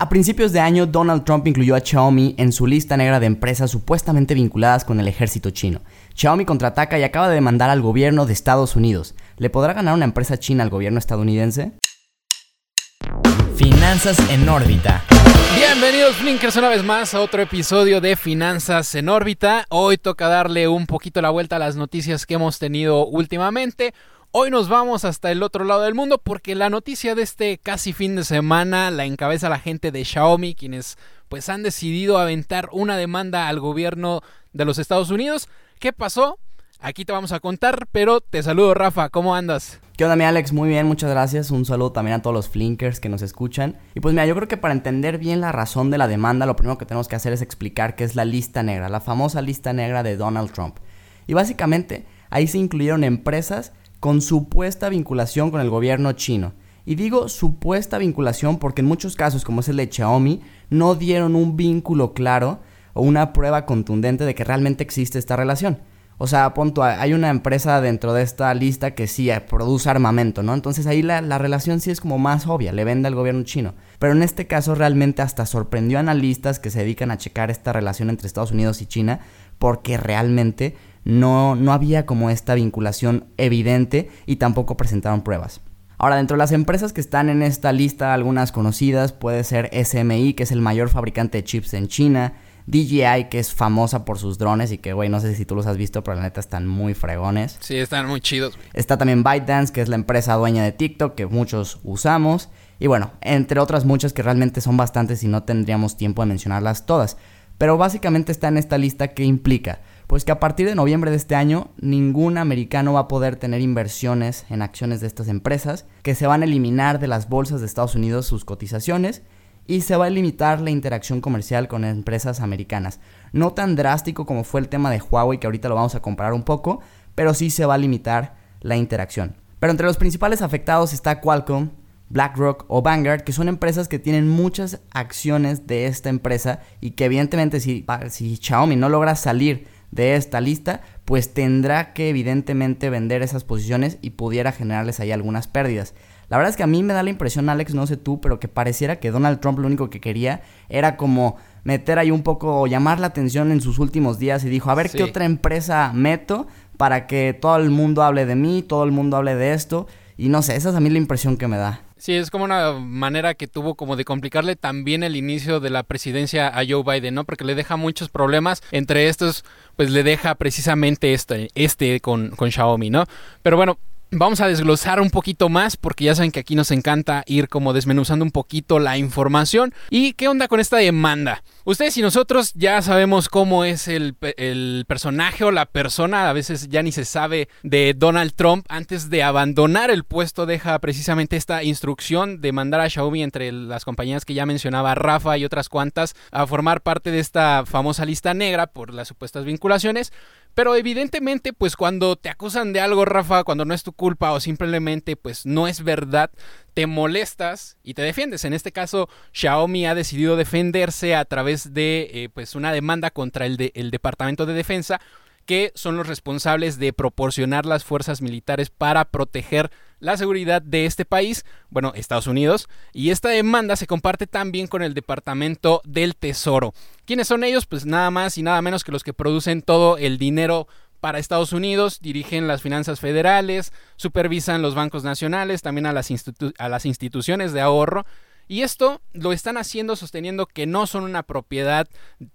A principios de año, Donald Trump incluyó a Xiaomi en su lista negra de empresas supuestamente vinculadas con el ejército chino. Xiaomi contraataca y acaba de demandar al gobierno de Estados Unidos. ¿Le podrá ganar una empresa china al gobierno estadounidense? Finanzas en órbita. Bienvenidos Blinkers una vez más a otro episodio de Finanzas en órbita. Hoy toca darle un poquito la vuelta a las noticias que hemos tenido últimamente. Hoy nos vamos hasta el otro lado del mundo porque la noticia de este casi fin de semana la encabeza la gente de Xiaomi, quienes pues han decidido aventar una demanda al gobierno de los Estados Unidos. ¿Qué pasó? Aquí te vamos a contar, pero te saludo Rafa, ¿cómo andas? ¿Qué onda mi Alex? Muy bien, muchas gracias. Un saludo también a todos los flinkers que nos escuchan. Y pues mira, yo creo que para entender bien la razón de la demanda, lo primero que tenemos que hacer es explicar qué es la lista negra, la famosa lista negra de Donald Trump. Y básicamente ahí se incluyeron empresas con supuesta vinculación con el gobierno chino. Y digo supuesta vinculación porque en muchos casos, como es el de Xiaomi, no dieron un vínculo claro o una prueba contundente de que realmente existe esta relación. O sea, punto, hay una empresa dentro de esta lista que sí eh, produce armamento, ¿no? Entonces ahí la, la, relación sí es como más obvia, le vende al gobierno chino. Pero en este caso realmente hasta sorprendió a analistas que se dedican a checar esta relación entre Estados Unidos y China porque realmente no, no había como esta vinculación evidente y tampoco presentaron pruebas. Ahora, dentro de las empresas que están en esta lista, algunas conocidas, puede ser SMI, que es el mayor fabricante de chips en China, DJI, que es famosa por sus drones y que, güey, no sé si tú los has visto, pero la neta están muy fregones. Sí, están muy chidos. Está también ByteDance, que es la empresa dueña de TikTok, que muchos usamos. Y bueno, entre otras muchas que realmente son bastantes y no tendríamos tiempo de mencionarlas todas. Pero básicamente está en esta lista que implica pues que a partir de noviembre de este año ningún americano va a poder tener inversiones en acciones de estas empresas, que se van a eliminar de las bolsas de Estados Unidos sus cotizaciones y se va a limitar la interacción comercial con empresas americanas. No tan drástico como fue el tema de Huawei, que ahorita lo vamos a comparar un poco, pero sí se va a limitar la interacción. Pero entre los principales afectados está Qualcomm, BlackRock o Vanguard, que son empresas que tienen muchas acciones de esta empresa y que evidentemente si, si Xiaomi no logra salir de esta lista, pues tendrá que evidentemente vender esas posiciones y pudiera generarles ahí algunas pérdidas. La verdad es que a mí me da la impresión, Alex, no sé tú, pero que pareciera que Donald Trump lo único que quería era como meter ahí un poco, llamar la atención en sus últimos días y dijo, a ver qué otra empresa meto para que todo el mundo hable de mí, todo el mundo hable de esto. Y no sé, esa es a mí la impresión que me da. Sí, es como una manera que tuvo como de complicarle también el inicio de la presidencia a Joe Biden, ¿no? Porque le deja muchos problemas. Entre estos, pues le deja precisamente este, este con, con Xiaomi, ¿no? Pero bueno, Vamos a desglosar un poquito más porque ya saben que aquí nos encanta ir como desmenuzando un poquito la información. ¿Y qué onda con esta demanda? Ustedes y nosotros ya sabemos cómo es el, personaje o la persona, a veces ya ni se sabe de Donald Trump. Antes de abandonar el puesto deja precisamente esta instrucción de mandar a Xiaomi entre las compañías que ya mencionaba Rafa y otras cuantas a formar parte de esta famosa lista negra por las supuestas vinculaciones. Pero evidentemente, pues cuando te acusan de algo, Rafa, cuando no es tu culpa o simplemente pues no es verdad, te molestas y te defiendes. En este caso, Xiaomi ha decidido defenderse a través de eh, pues una demanda contra el, el Departamento de Defensa que son los responsables de proporcionar las fuerzas militares para proteger la seguridad de este país, bueno, Estados Unidos, y esta demanda se comparte también con el Departamento del Tesoro. ¿Quiénes son ellos? Pues nada más y nada menos que los que producen todo el dinero para Estados Unidos, dirigen las finanzas federales, supervisan los bancos nacionales, también a las, a las instituciones de ahorro y esto lo están haciendo sosteniendo que no son una propiedad,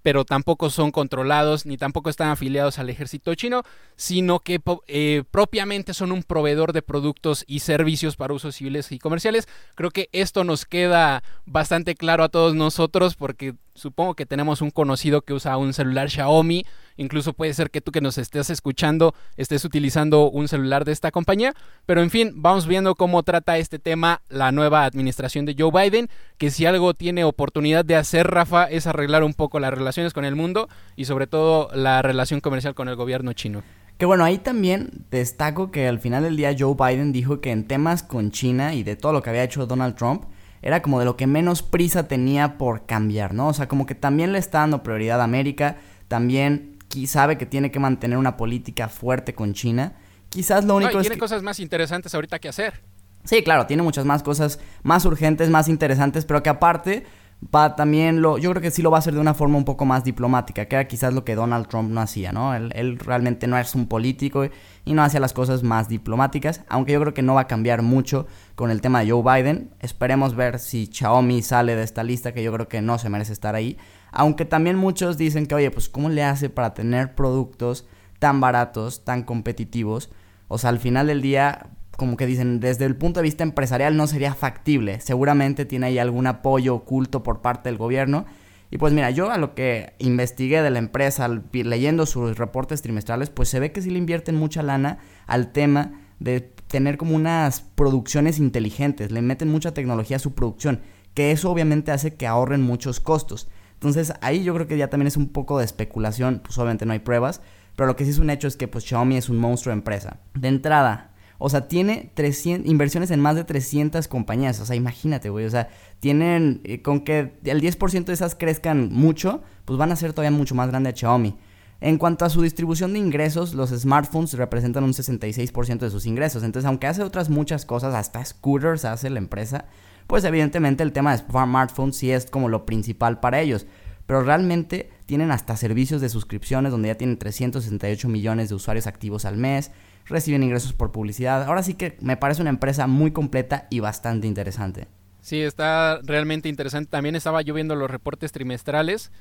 pero tampoco son controlados, ni tampoco están afiliados al ejército chino, sino que eh, propiamente son un proveedor de productos y servicios para usos civiles y comerciales. Creo que esto nos queda bastante claro a todos nosotros porque supongo que tenemos un conocido que usa un celular Xiaomi, incluso puede ser que tú que nos estés escuchando estés utilizando un celular de esta compañía, pero en fin, vamos viendo cómo trata este tema la nueva administración de Joe Biden, que si algo tiene oportunidad de hacer Rafa es arreglar un poco las relaciones con el mundo y sobre todo la relación comercial con el gobierno chino. Que bueno, ahí también destaco que al final del día Joe Biden dijo que en temas con China y de todo lo que había hecho Donald Trump, era como de lo que menos prisa tenía por cambiar, ¿no? O sea, como que también le está dando prioridad a América, también sabe que tiene que mantener una política fuerte con China. Quizás lo único no, es tiene cosas más interesantes ahorita que hacer. Sí, claro, tiene muchas más cosas más urgentes, más interesantes, pero que aparte va también lo, yo creo que sí lo va a hacer de una forma un poco más diplomática, que era quizás lo que Donald Trump no hacía, ¿no? Él, realmente no es un político y no hacía las cosas más diplomáticas, aunque yo creo que no va a cambiar mucho con el tema de Joe Biden. Esperemos ver si Xiaomi sale de esta lista, que yo creo que no se merece estar ahí. Aunque también muchos dicen que, oye, pues ¿cómo le hace para tener productos tan baratos, tan competitivos? O sea, al final del día, como que dicen, desde el punto de vista empresarial no sería factible. Seguramente tiene ahí algún apoyo oculto por parte del gobierno. Y pues mira, yo a lo que investigué de la empresa, leyendo sus reportes trimestrales, pues se ve que sí le invierten mucha lana al tema de tener como unas producciones inteligentes, le meten mucha tecnología a su producción, que eso obviamente hace que ahorren muchos costos. Entonces ahí yo creo que ya también es un poco de especulación, pues obviamente no hay pruebas, pero lo que sí es un hecho es que pues Xiaomi es un monstruo de empresa. De entrada, o sea, tiene 300, inversiones en más de 300 compañías. O sea, imagínate, güey. O sea, tienen eh, con que el 10% de esas crezcan mucho, pues van a ser todavía mucho más grande a Xiaomi. En cuanto a su distribución de ingresos, los smartphones representan un 66% de sus ingresos. Entonces, aunque hace otras muchas cosas, hasta scooters hace la empresa, pues evidentemente el tema de smartphones sí es como lo principal para ellos. Pero realmente tienen hasta servicios de suscripciones donde ya tienen 368 millones de usuarios activos al mes reciben ingresos por publicidad. Ahora sí que me parece una empresa muy completa y bastante interesante. Sí, está realmente interesante. También estaba yo viendo los reportes trimestrales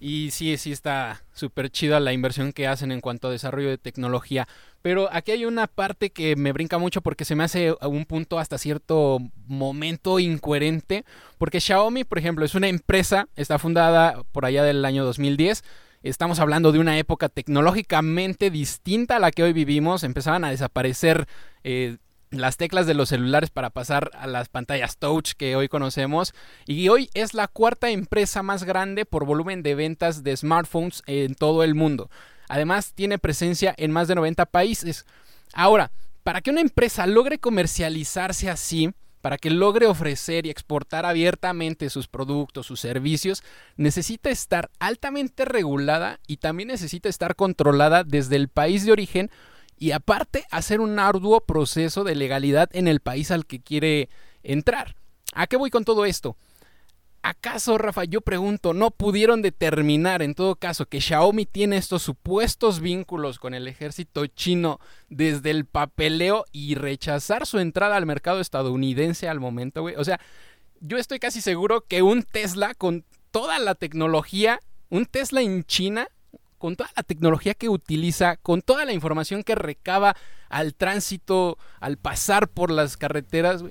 y sí, sí está súper chida la inversión que hacen en cuanto a desarrollo de tecnología. Pero aquí hay una parte que me brinca mucho porque se me hace un punto hasta cierto momento incoherente. Porque Xiaomi, por ejemplo, es una empresa, está fundada por allá del año 2010 Estamos hablando de una época tecnológicamente distinta a la que hoy vivimos. Empezaban a desaparecer eh, las teclas de los celulares para pasar a las pantallas touch que hoy conocemos. Y hoy es la cuarta empresa más grande por volumen de ventas de smartphones en todo el mundo. Además, tiene presencia en más de 90 países. Ahora, para que una empresa logre comercializarse así, para que logre ofrecer y exportar abiertamente sus productos, sus servicios, necesita estar altamente regulada y también necesita estar controlada desde el país de origen y aparte hacer un arduo proceso de legalidad en el país al que quiere entrar. ¿A qué voy con todo esto? ¿Acaso, Rafa, yo pregunto, no pudieron determinar en todo caso que Xiaomi tiene estos supuestos vínculos con el ejército chino desde el papeleo y rechazar su entrada al mercado estadounidense al momento, güey? O sea, yo estoy casi seguro que un Tesla con toda la tecnología, un Tesla en China, con toda la tecnología que utiliza, con toda la información que recaba al tránsito, al pasar por las carreteras,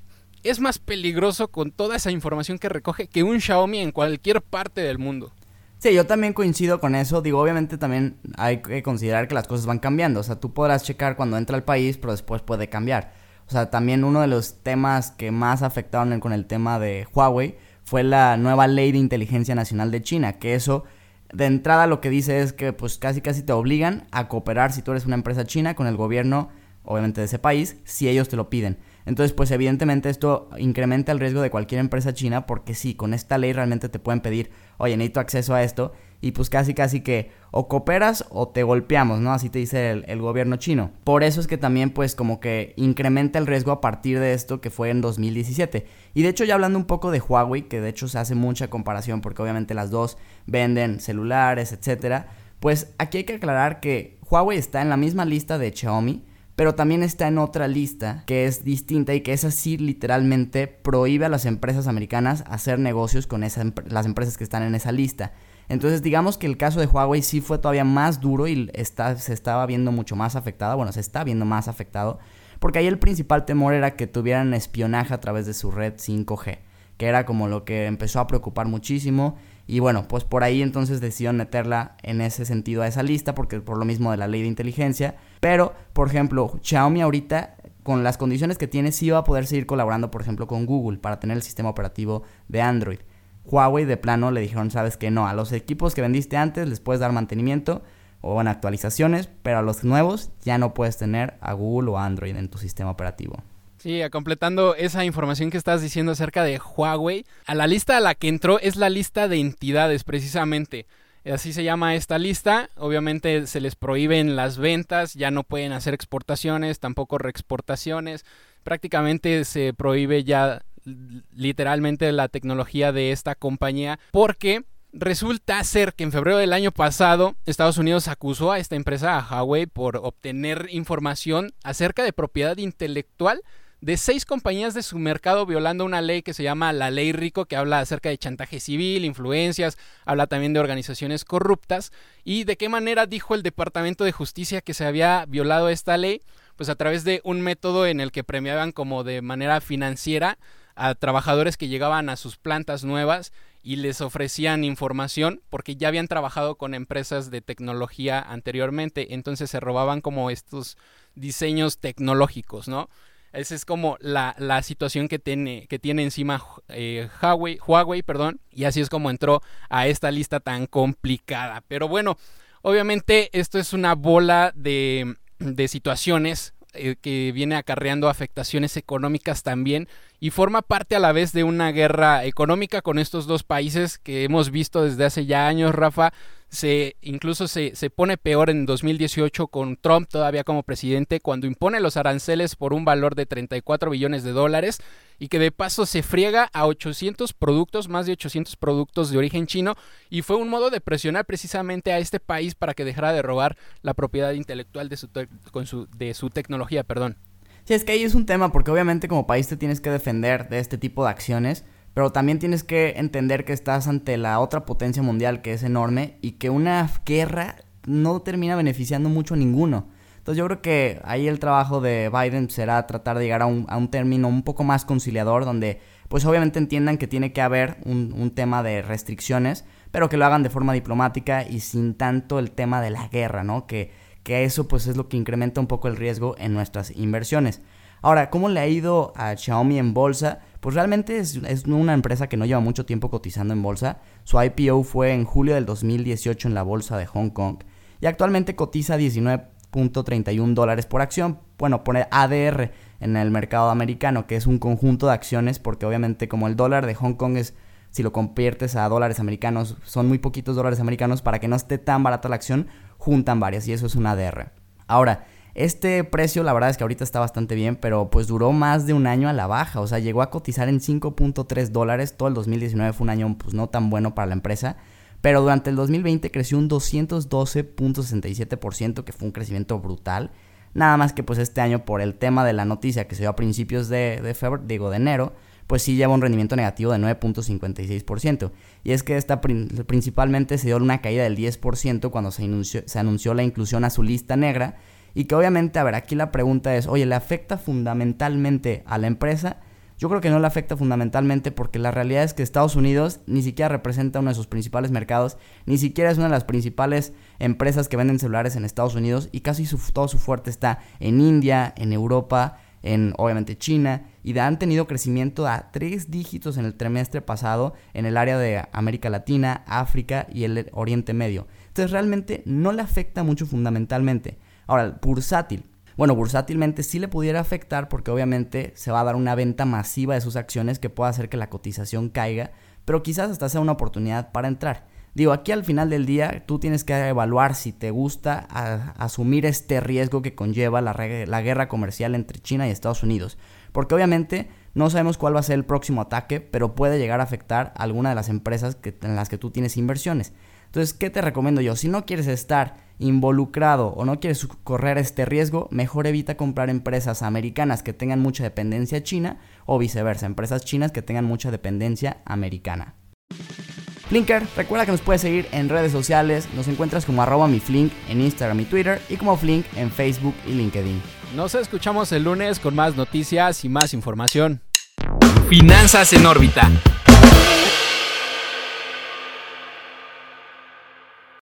es más peligroso con toda esa información que recoge que un Xiaomi en cualquier parte del mundo. Sí, yo también coincido con eso. Digo, obviamente también hay que considerar que las cosas van cambiando. O sea, tú podrás checar cuando entra al país, pero después puede cambiar. O sea, también uno de los temas que más afectaron con el tema de Huawei fue la nueva ley de inteligencia nacional de China, que eso de entrada lo que dice es que pues casi casi te obligan a cooperar si tú eres una empresa china con el gobierno obviamente de ese país si ellos te lo piden. Entonces, pues evidentemente esto incrementa el riesgo de cualquier empresa china porque sí, con esta ley realmente te pueden pedir, oye, necesito acceso a esto y pues casi casi que o cooperas o te golpeamos, ¿no? Así te dice el, gobierno chino. Por eso es que también pues como que incrementa el riesgo a partir de esto que fue en 2017. Y de hecho ya hablando un poco de Huawei, que de hecho se hace mucha comparación porque obviamente las dos venden celulares, etcétera, pues aquí hay que aclarar que Huawei está en la misma lista de Xiaomi, pero también está en otra lista que es distinta y que es así literalmente prohíbe a las empresas americanas hacer negocios con las empresas que están en esa lista. Entonces digamos que el caso de Huawei sí fue todavía más duro y está, se estaba viendo mucho más afectado, bueno, se está viendo más afectado, porque ahí el principal temor era que tuvieran espionaje a través de su red 5G, que era como lo que empezó a preocupar muchísimo y bueno, pues por ahí entonces decidieron meterla en ese sentido a esa lista, porque por lo mismo de la ley de inteligencia. Pero, por ejemplo, Xiaomi ahorita, con las condiciones que tiene, sí va a poder seguir colaborando, por ejemplo, con Google para tener el sistema operativo de Android. Huawei de plano le dijeron, sabes que no, a los equipos que vendiste antes les puedes dar mantenimiento o en actualizaciones, pero a los nuevos ya no puedes tener a Google o Android en tu sistema operativo. Sí, completando esa información que estás diciendo acerca de Huawei, a la lista a la que entró es la lista de entidades precisamente. Así se llama esta lista. Obviamente se les prohíben las ventas, ya no pueden hacer exportaciones, tampoco reexportaciones. Prácticamente se prohíbe ya literalmente la tecnología de esta compañía porque Resulta ser que en febrero del año pasado Estados Unidos acusó a esta empresa, a Huawei, por obtener información acerca de propiedad intelectual de seis compañías de su mercado violando una ley que se llama la ley Rico, que habla acerca de chantaje civil, influencias, habla también de organizaciones corruptas. Y de qué manera dijo el Departamento de Justicia que se había violado esta ley, pues a través de un método en el que premiaban como de manera financiera a trabajadores que llegaban a sus plantas nuevas y les ofrecían información porque ya habían trabajado con empresas de tecnología anteriormente, entonces se robaban como estos diseños tecnológicos, ¿no? Esa es como la, situación que tiene, que tiene encima eh, Huawei, Huawei, perdón, y así es como entró a esta lista tan complicada. Pero bueno, obviamente esto es una bola de, de situaciones eh, que viene acarreando afectaciones económicas también y forma parte a la vez de una guerra económica con estos dos países que hemos visto desde hace ya años, Rafa, se incluso se, se, pone peor en 2018 con Trump todavía como presidente cuando impone los aranceles por un valor de 34 billones de dólares y que de paso se friega a 800 productos, más de 800 productos de origen chino y fue un modo de presionar precisamente a este país para que dejara de robar la propiedad intelectual de su, de su tecnología, perdón. Sí, es que ahí es un tema porque obviamente como país te tienes que defender de este tipo de acciones pero también tienes que entender que estás ante la otra potencia mundial que es enorme y que una guerra no termina beneficiando mucho a ninguno. Entonces yo creo que ahí el trabajo de Biden será tratar de llegar a un, a un término un poco más conciliador donde pues obviamente entiendan que tiene que haber un, un tema de restricciones, pero que lo hagan de forma diplomática y sin tanto el tema de la guerra, ¿no? Que, que eso pues es lo que incrementa un poco el riesgo en nuestras inversiones. Ahora, ¿cómo le ha ido a Xiaomi en bolsa? Pues realmente es, una empresa que no lleva mucho tiempo cotizando en bolsa. Su IPO fue en julio del 2018 en la bolsa de Hong Kong y actualmente cotiza 19.31 dólares por acción. Bueno, pone ADR en el mercado americano, que es un conjunto de acciones, porque obviamente como el dólar de Hong Kong es, si lo conviertes a dólares americanos, son muy poquitos dólares americanos, para que no esté tan barata la acción, juntan varias y eso es un ADR. Ahora, este precio la verdad es que ahorita está bastante bien, pero pues duró más de un año a la baja, o sea, llegó a cotizar en 5.3 dólares, todo el 2019 fue un año pues no tan bueno para la empresa, pero durante el 2020 creció un 212.67%, que fue un crecimiento brutal. Nada más que pues este año por el tema de la noticia que se dio a principios de, febrero, digo de enero, pues sí lleva un rendimiento negativo de 9.56%. Y es que esta principalmente se dio una caída del 10% cuando se anunció la inclusión a su lista negra y que obviamente, a ver, aquí la pregunta es, oye, ¿le afecta fundamentalmente a la empresa? Yo creo que no le afecta fundamentalmente porque la realidad es que Estados Unidos ni siquiera representa uno de sus principales mercados, ni siquiera es una de las principales empresas que venden celulares en Estados Unidos y casi todo su fuerte está en India, en Europa, en obviamente China y han tenido crecimiento a tres dígitos en el trimestre pasado en el área de América Latina, África y el Oriente Medio. Entonces realmente no le afecta mucho fundamentalmente. Ahora, bursátil. Bueno, bursátilmente sí le pudiera afectar porque obviamente se va a dar una venta masiva de sus acciones que pueda hacer que la cotización caiga, pero quizás hasta sea una oportunidad para entrar. Digo, aquí al final del día tú tienes que evaluar si te gusta asumir este riesgo que conlleva la, guerra comercial entre China y Estados Unidos. Porque obviamente no sabemos cuál va a ser el próximo ataque, pero puede llegar a afectar a alguna de las empresas que, en las que tú tienes inversiones. Entonces, ¿qué te recomiendo yo? Si no quieres estar involucrado o no quieres correr este riesgo, mejor evita comprar empresas americanas que tengan mucha dependencia china o viceversa, empresas chinas que tengan mucha dependencia americana. Flinker, recuerda que nos puedes seguir en redes sociales, nos encuentras como arroba mi Flink en Instagram y Twitter y como Flink en Facebook y LinkedIn. Nos escuchamos el lunes con más noticias y más información. Finanzas en órbita